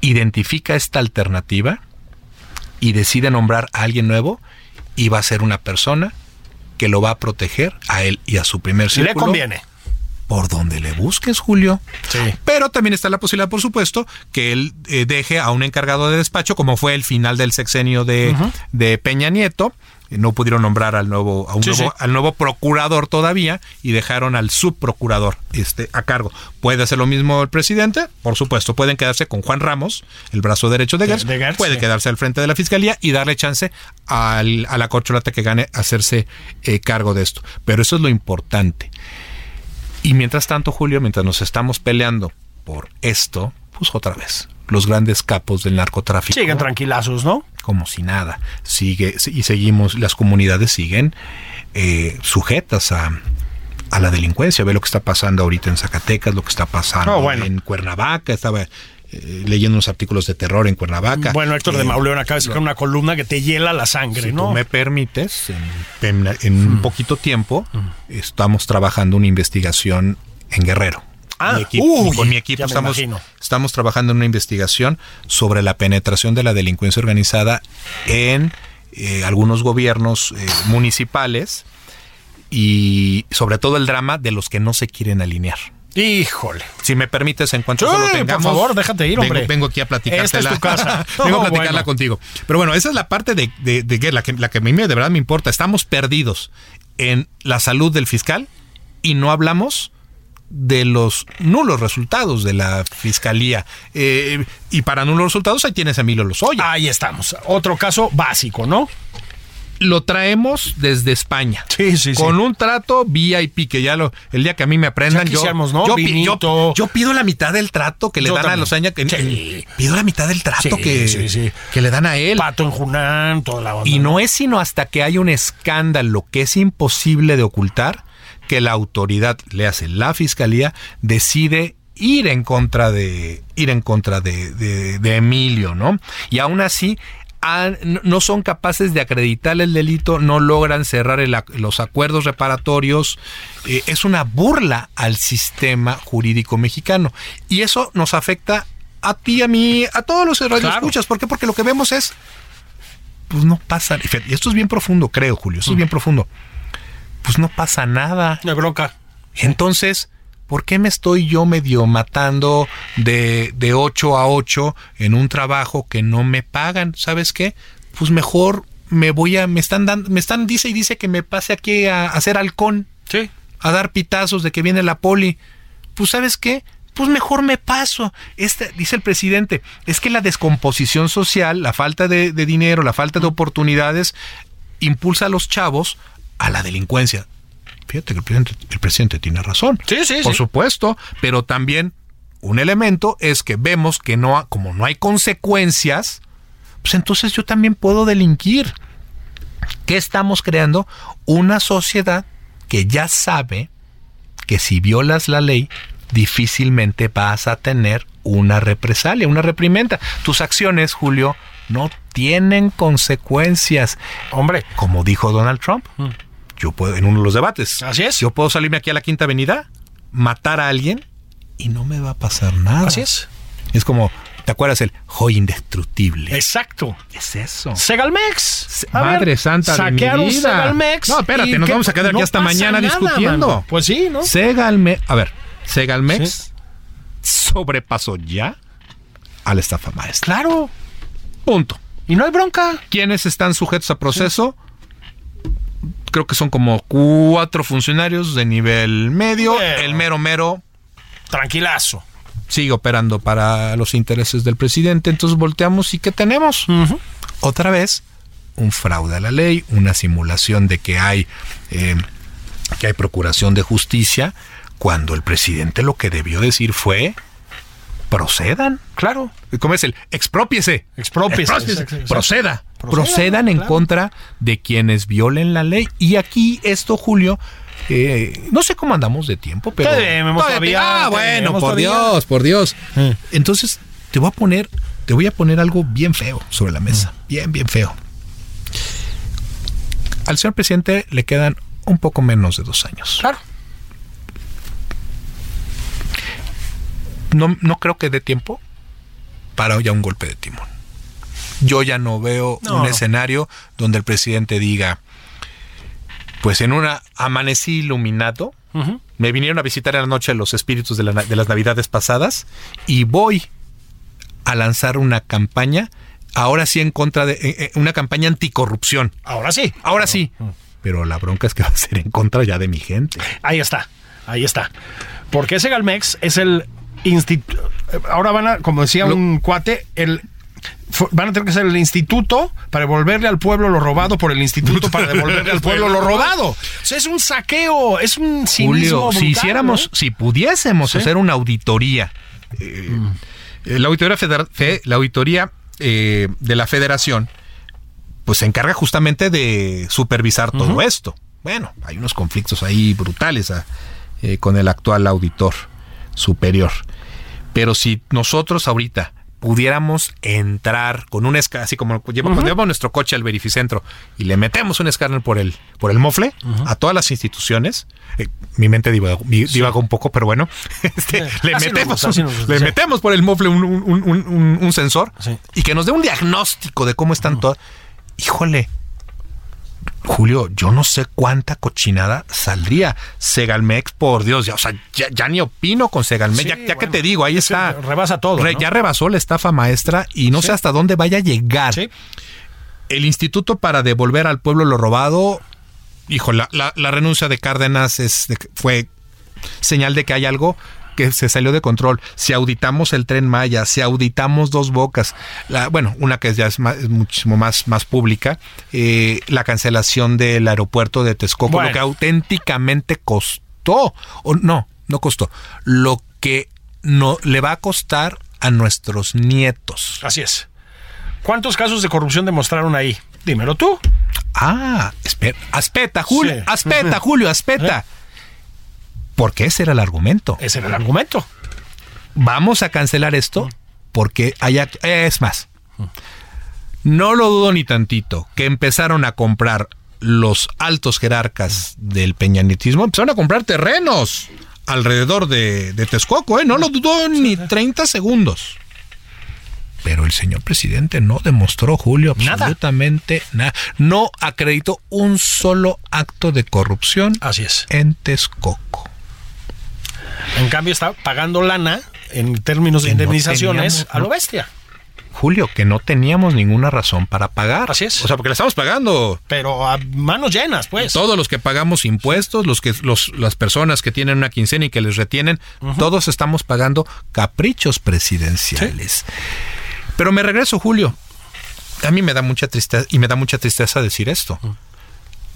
identifica esta alternativa y decide nombrar a alguien nuevo y va a ser una persona que lo va a proteger a él y a su primer Si le círculo. conviene. Por donde le busques, Julio. Sí. Pero también está la posibilidad, por supuesto, que él eh, deje a un encargado de despacho, como fue el final del sexenio de, de Peña Nieto. No pudieron nombrar al nuevo, a un Sí, nuevo, sí. al nuevo procurador todavía y dejaron al subprocurador este, a cargo. ¿Puede hacer lo mismo el presidente? Por supuesto. Pueden quedarse con Juan Ramos, el brazo derecho de Gertz. de Gertz, Puede sí. quedarse al frente de la fiscalía y darle chance al- a la corcholata que gane hacerse eh, cargo de esto. Pero eso es lo importante. Y mientras tanto, Julio, mientras nos estamos peleando por esto, pues otra vez, los grandes capos del narcotráfico. Siguen tranquilazos, ¿no? Como si nada. Sigue, y seguimos, las comunidades siguen eh, sujetas a, a la delincuencia. Ve lo que está pasando ahorita en Zacatecas, lo que está pasando bueno. en Cuernavaca. Estaba eh, leyendo unos artículos de terror en Cuernavaca. Bueno, Héctor de Eh, Mauleón acaba de sacar una columna que te hiela la sangre, si ¿no? tú me permites, en, en- en un poquito tiempo, estamos trabajando una investigación en Guerrero. Ah, Mi equipo- uy, con mi equipo estamos, trabajando en una investigación sobre la penetración de la delincuencia organizada en eh, algunos gobiernos eh, municipales y sobre todo el drama de los que no se quieren alinear. Híjole. Si me permites, en cuanto Sí, eso lo por tengamos. favor, déjate ir, hombre. Vengo, aquí a platicártela. Esta es tu casa. vengo a platicarla bueno. contigo. Pero bueno, esa es la parte de, de, de que la que la que a mí me- de verdad me importa. Estamos perdidos en la salud del fiscal y no hablamos de los nulos resultados de la fiscalía. Eh, y para nulos resultados ahí tienes a Emilio Lozoya. Ahí estamos. Otro caso básico, ¿no? Lo traemos desde España. Sí, sí, sí. Con un trato VIP, que ya lo, el día que a mí me aprendan, yo, ¿no? yo, yo- yo pido la mitad del trato que le dan a también. Lozoya. Que, Sí. Pido la mitad del trato que, que le dan a él. Pato en Junán, toda la onda. Y no es sino hasta que hay un escándalo que es imposible de ocultar que la autoridad, le hace la fiscalía, decide ir en contra de ir en contra de, de- de Emilio, ¿no? Y aún así han- no- son capaces de acreditar el delito, no logran cerrar el los acuerdos reparatorios. Eh, es una burla al sistema jurídico mexicano. Y eso nos afecta a ti, a mí, a todos los radioescuchas. ¿Por qué? Porque lo que vemos es pues no pasa. y esto es bien profundo, creo, Julio. Esto es bien profundo. Pues no pasa nada. No hay bronca. Entonces, ¿por qué me estoy yo medio matando de, de 8 a 8 en un trabajo que no me pagan? ¿Sabes qué? Pues mejor me voy a. Me están dando. Me están, dice y dice que me pase aquí a, a hacer halcón, Sí. a dar pitazos de que viene la poli. Pues, ¿sabes qué? Pues mejor me paso. Este, dice el presidente, es que la descomposición social, la falta de, de dinero, la falta de oportunidades, impulsa a los chavos a la delincuencia. Fíjate que el presidente, el presidente tiene razón. Sí, sí, Por sí. supuesto, pero también un elemento es que vemos que no, como no hay consecuencias, pues entonces yo también puedo delinquir. ¿Qué estamos creando? Una sociedad que ya sabe que si violas la ley, difícilmente vas a tener una represalia, una reprimenda. Tus acciones, Julio, no tienen consecuencias. Hombre. Como dijo Donald Trump, yo puedo, en uno de los debates, Así es. yo puedo salirme aquí a la Quinta Avenida, matar a alguien y no me va a pasar nada. Así es. Es como, ¿te acuerdas el joy indestructible? Exacto. ¿Qué es eso? Segalmex. A Madre ver, santa de mi saquearon vida. Segalmex. No, espérate, nos vamos a quedar aquí no hasta pasa mañana nada, discutiendo. mano. Pues sí, ¿no? Segalmex, a ver, Segalmex Sí. sobrepasó ya a la estafa maestra. Claro. Punto. Y no hay bronca. ¿Quiénes están sujetos a proceso? Creo que son como cuatro funcionarios de nivel medio. Bueno. El mero mero Tranquilazo. sigue operando para los intereses del presidente. Entonces volteamos y ¿qué tenemos? Otra vez, un fraude a la ley, una simulación de que hay, eh, que hay procuración de justicia, cuando el presidente lo que debió decir fue procedan. Claro. ¿Cómo es el expropiese? Expropiese. Proceda. Procedan, Procedan en claro. contra de quienes violen la ley. Y aquí esto, Julio, Eh, no sé cómo andamos de tiempo, pero. Tenemos todavía, ah, bueno, por todavía. Dios, por Dios. Eh. Entonces, te voy a poner, te voy a poner algo bien feo sobre la mesa. Bien, bien feo. Al señor presidente le quedan un poco menos de dos años. Claro. No, no creo que dé tiempo para ya un golpe de timón. Yo ya no veo No, un escenario donde el presidente diga, pues en una amanecí iluminado, me vinieron a visitar en la noche los espíritus de, la na- de las navidades pasadas y voy a lanzar una campaña, ahora sí en contra de, eh, eh, una campaña anticorrupción. Ahora sí. Ahora sí. Pero la bronca es que va a ser en contra ya de mi gente. Ahí está, ahí está. Porque ese Galmex es el instituto. Ahora van a, como decía Lo- un cuate, el van a tener que ser el instituto para devolverle al pueblo lo robado por el instituto para devolverle al pueblo lo robado. O sea, es un saqueo, es un cinismo Julio, si hiciéramos, si pudiésemos Sí. hacer una auditoría, eh, eh, la auditoría, la auditoría eh, de la federación, pues se encarga justamente de supervisar todo esto. Bueno, hay unos conflictos ahí brutales ah, con el actual auditor superior. Pero si nosotros ahorita pudiéramos entrar con un escáner, así como lleva- cuando llevamos nuestro coche al verificentro y le metemos un escáner por el, por el mofle a todas las instituciones, eh, mi mente divagó, mi- divagó un poco, pero bueno, este, le, Así metemos, gusta, gusta, le sí. metemos por el mofle un, un- un- un- un- un sensor Sí. y que nos dé un diagnóstico de cómo están todas. Híjole, Julio, yo no sé cuánta cochinada saldría. Segalmex, por Dios, ya, o sea, ya, ya ni opino con Segalmex. Sí, ya ya que te digo, ahí está. rebasa todo, ¿no? Ya rebasó la estafa maestra y no Sí. sé hasta dónde vaya a llegar. Sí. El instituto para devolver al pueblo lo robado, hijo, la, la- la renuncia de Cárdenas es fue señal de que hay algo que se salió de control. Si auditamos el tren Maya, si auditamos dos bocas, la, bueno, una que ya es, más- es muchísimo más, más pública, eh, la cancelación del aeropuerto de Texcoco, Bueno. lo que auténticamente costó, o no, no costó, lo que no le va a costar a nuestros nietos. Así es. ¿Cuántos casos de corrupción demostraron ahí? Dímelo tú. Ah, espera, aspeta, Julio, Sí. aspeta, Julio, aspeta. Porque ese era el argumento. Ese era el argumento. vamos a cancelar esto porque hay act- es más no lo dudo ni tantito que empezaron a comprar los altos jerarcas del peñanitismo empezaron a comprar terrenos alrededor de, de Texcoco, ¿eh? no lo dudó ni 30 segundos. Pero el señor presidente no demostró, Julio, absolutamente nada. No acreditó un solo acto de corrupción Así es. en Texcoco. En cambio, está pagando lana en términos de no indemnizaciones teníamos, a lo bestia. Julio, que no teníamos ninguna razón para pagar. Así es. O sea, porque le estamos pagando. Pero a manos llenas, pues. Todos los que pagamos impuestos, los que los, las personas que tienen una quincena y que les retienen, todos estamos pagando caprichos presidenciales. Pero me regreso, Julio. A mí me da mucha tristeza y me da mucha tristeza decir esto.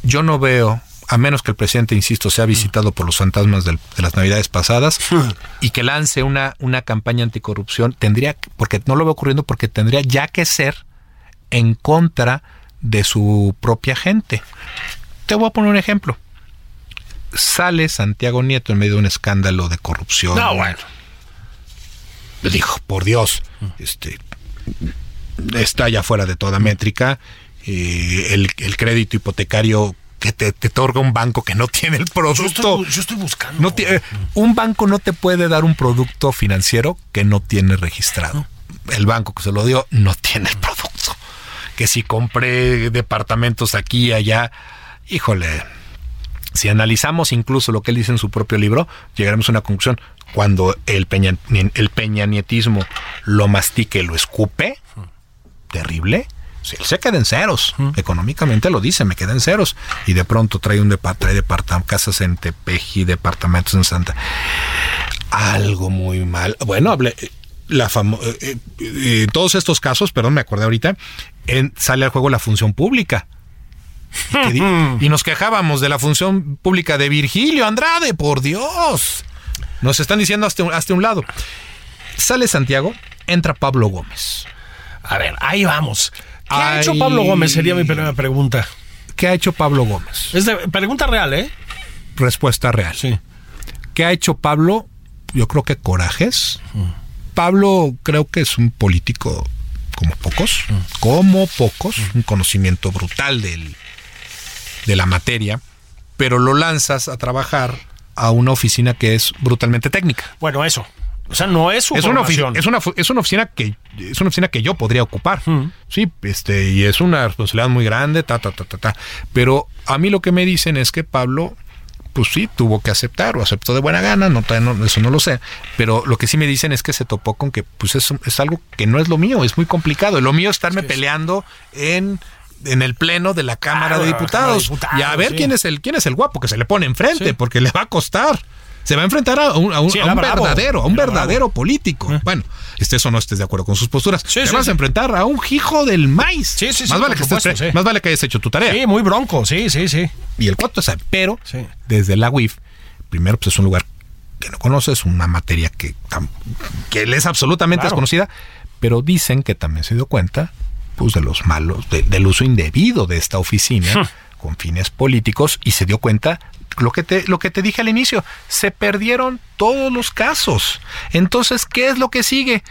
Yo no veo, a menos que el presidente, insisto, sea visitado por los fantasmas del- de las navidades pasadas y que lance una, una campaña anticorrupción, tendría, que- porque no lo veo ocurriendo, porque tendría ya que ser en contra de su propia gente. Te voy a poner un ejemplo. Sale Santiago Nieto en medio de un escándalo de corrupción. No, bueno. Dijo, por Dios, este está ya fuera de toda métrica. eh, el, el crédito hipotecario que te, te otorga un banco que no tiene el Yo producto. estoy, yo estoy buscando. No tie- un banco no te puede dar un producto financiero que no tiene registrado. El banco que se lo dio no tiene el producto. Que si compré departamentos aquí y allá, híjole, si analizamos incluso lo que él dice en su propio libro, llegaremos a una conclusión. Cuando el, peña, el peñanietismo lo mastique, lo escupe, terrible. Si él se queda en ceros, económicamente lo dice, me queda en ceros. Y de pronto trae un depart trae casas en Tepeji, departamentos en Santa. Algo muy mal. Bueno, hablé. La famo- eh, eh, eh, todos estos casos, perdón, me acordé ahorita, en- sale al juego la función pública. Y nos quejábamos de la función pública de Virgilio Andrade, por Dios. Nos están diciendo hasta hasta un lado. Sale Santiago, entra Pablo Gómez. A ver, ahí vamos. ¿Qué ha hecho Pablo Gómez? Sería mi primera pregunta. ¿Qué ha hecho Pablo Gómez? Es de pregunta real, ¿eh? respuesta real. Sí. ¿Qué ha hecho Pablo? Yo creo que corajes. Pablo creo que es un político como pocos, como pocos, un conocimiento brutal del, de la materia, pero lo lanzas a trabajar a una oficina que es brutalmente técnica. Bueno, eso. O sea, no es su Es una, es, una, fu- es una oficina que es una oficina que yo podría ocupar. Sí, este, y es una responsabilidad muy grande, ta, ta, ta, ta, ta. Pero a mí lo que me dicen es que Pablo, pues sí, tuvo que aceptar, o aceptó de buena gana, no, eso no lo sé. Pero lo que sí me dicen es que se topó con que, pues es, es algo que no es lo mío, es muy complicado. Lo mío es estarme peleando en en el pleno de la Cámara Claro, de Diputados. Y a ver sí. quién es el quién es el guapo que se le pone enfrente, Sí. porque le va a costar. Se va a enfrentar a un, a un- Sí, a era un bravo. verdadero, a un verdadero político. Bueno, estés o no estés de acuerdo con sus posturas. Sí, te sí, vas a enfrentar a un hijo del maíz. Sí, sí, sí, más, vale que estés supuesto, más vale que hayas hecho tu tarea. Sí, muy bronco, sí, sí, sí. Y el cuarto sabe. Pero desde la UIF, primero, pues es un lugar que no conoces, una materia que, que le es absolutamente Claro. desconocida, pero dicen que también se dio cuenta pues, de los malos, de- del uso indebido de esta oficina con fines políticos y se dio cuenta lo que te lo que te dije al inicio, se perdieron todos los casos. Entonces, ¿qué es lo que sigue?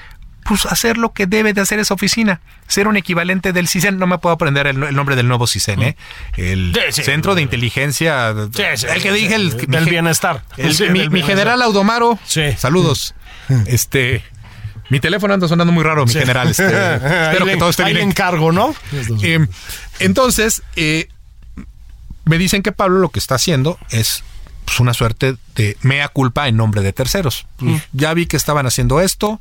Pues hacer lo que debe de hacer esa oficina, ser un equivalente del CISEN, no me puedo aprender el, el nombre del nuevo CISEN, ¿eh? El Sí, sí. Centro de Inteligencia, Sí, el que dije, el, del bienestar. el- mi, del mi bienestar. general Audomaro, saludos. Este, mi teléfono anda sonando muy raro, mi Sí. general. este, espero le- que todo esté bien. encargo, ¿no? Eh, entonces, eh, me dicen que Pablo lo que está haciendo es pues, una suerte de mea culpa en nombre de terceros. Pues, Ya vi que estaban haciendo esto,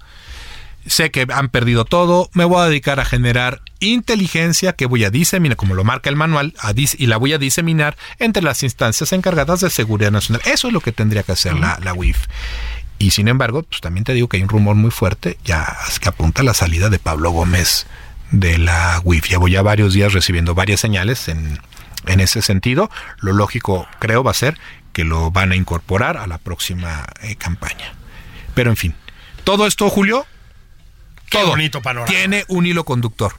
sé que han perdido todo, me voy a dedicar a generar inteligencia que voy a diseminar, como lo marca el manual, a dis- y la voy a diseminar entre las instancias encargadas de seguridad nacional. Eso es lo que tendría que hacer la, la UIF. Y sin embargo, pues también te digo que hay un rumor muy fuerte, ya que apunta a la salida de Pablo Gómez de la UIF. Llevo ya varios días recibiendo varias señales en, en ese sentido. Lo lógico, creo, va a ser que lo van a incorporar a la próxima eh, campaña. Pero en fin, todo esto, Julio, Qué todo bonito panorama. tiene un hilo conductor.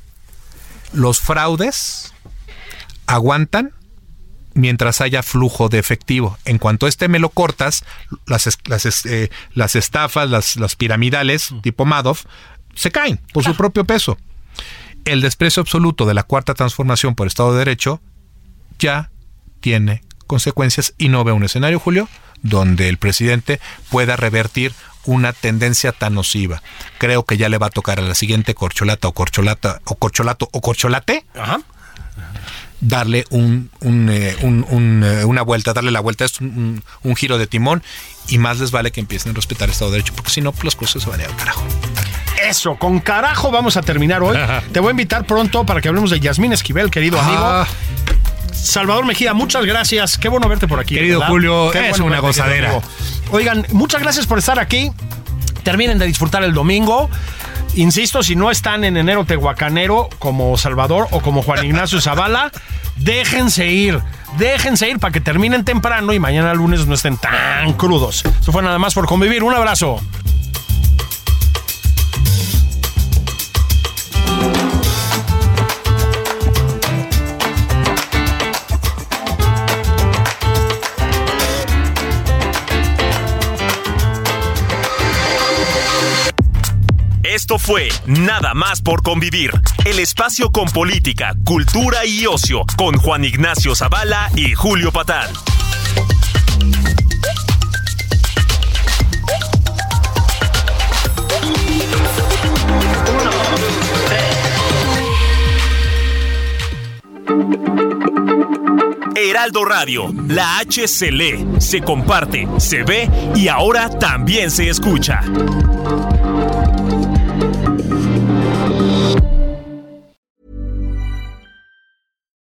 Los fraudes aguantan mientras haya flujo de efectivo. En cuanto este me lo cortas, las, las, eh, las estafas, las, las piramidales, tipo Madoff, se caen por su propio peso. El desprecio absoluto de la cuarta transformación por Estado de Derecho ya tiene consecuencias y no veo un escenario, Julio, donde el presidente pueda revertir una tendencia tan nociva. Creo que ya le va a tocar a la siguiente corcholata o corcholata o corcholato o corcholate Ajá. darle un, un, eh, un- eh, una vuelta, darle la vuelta, es un, giro de timón y más les vale que empiecen a respetar el Estado de Derecho, porque si no, pues las cosas se van a ir al carajo. Eso, con carajo vamos a terminar hoy. Te voy a invitar pronto para que hablemos de Yasmín Esquivel, querido amigo. Ah, Salvador Mejía, muchas gracias. Qué bueno verte por aquí. Querido ¿verdad? Julio, Qué es bueno una gozadera. Oigan, muchas gracias por estar aquí. Terminen de disfrutar el domingo. Insisto, si no están en enero tehuacanero como Salvador o como Juan Ignacio Zavala, déjense ir. Déjense ir para que terminen temprano y mañana lunes no estén tan crudos. Eso fue nada más por convivir. Un abrazo. Esto fue Nada más por convivir, el espacio con política, cultura y ocio, con Juan Ignacio Zavala y Julio Patán. Heraldo Radio, la H se lee, se comparte, se ve y ahora también se escucha.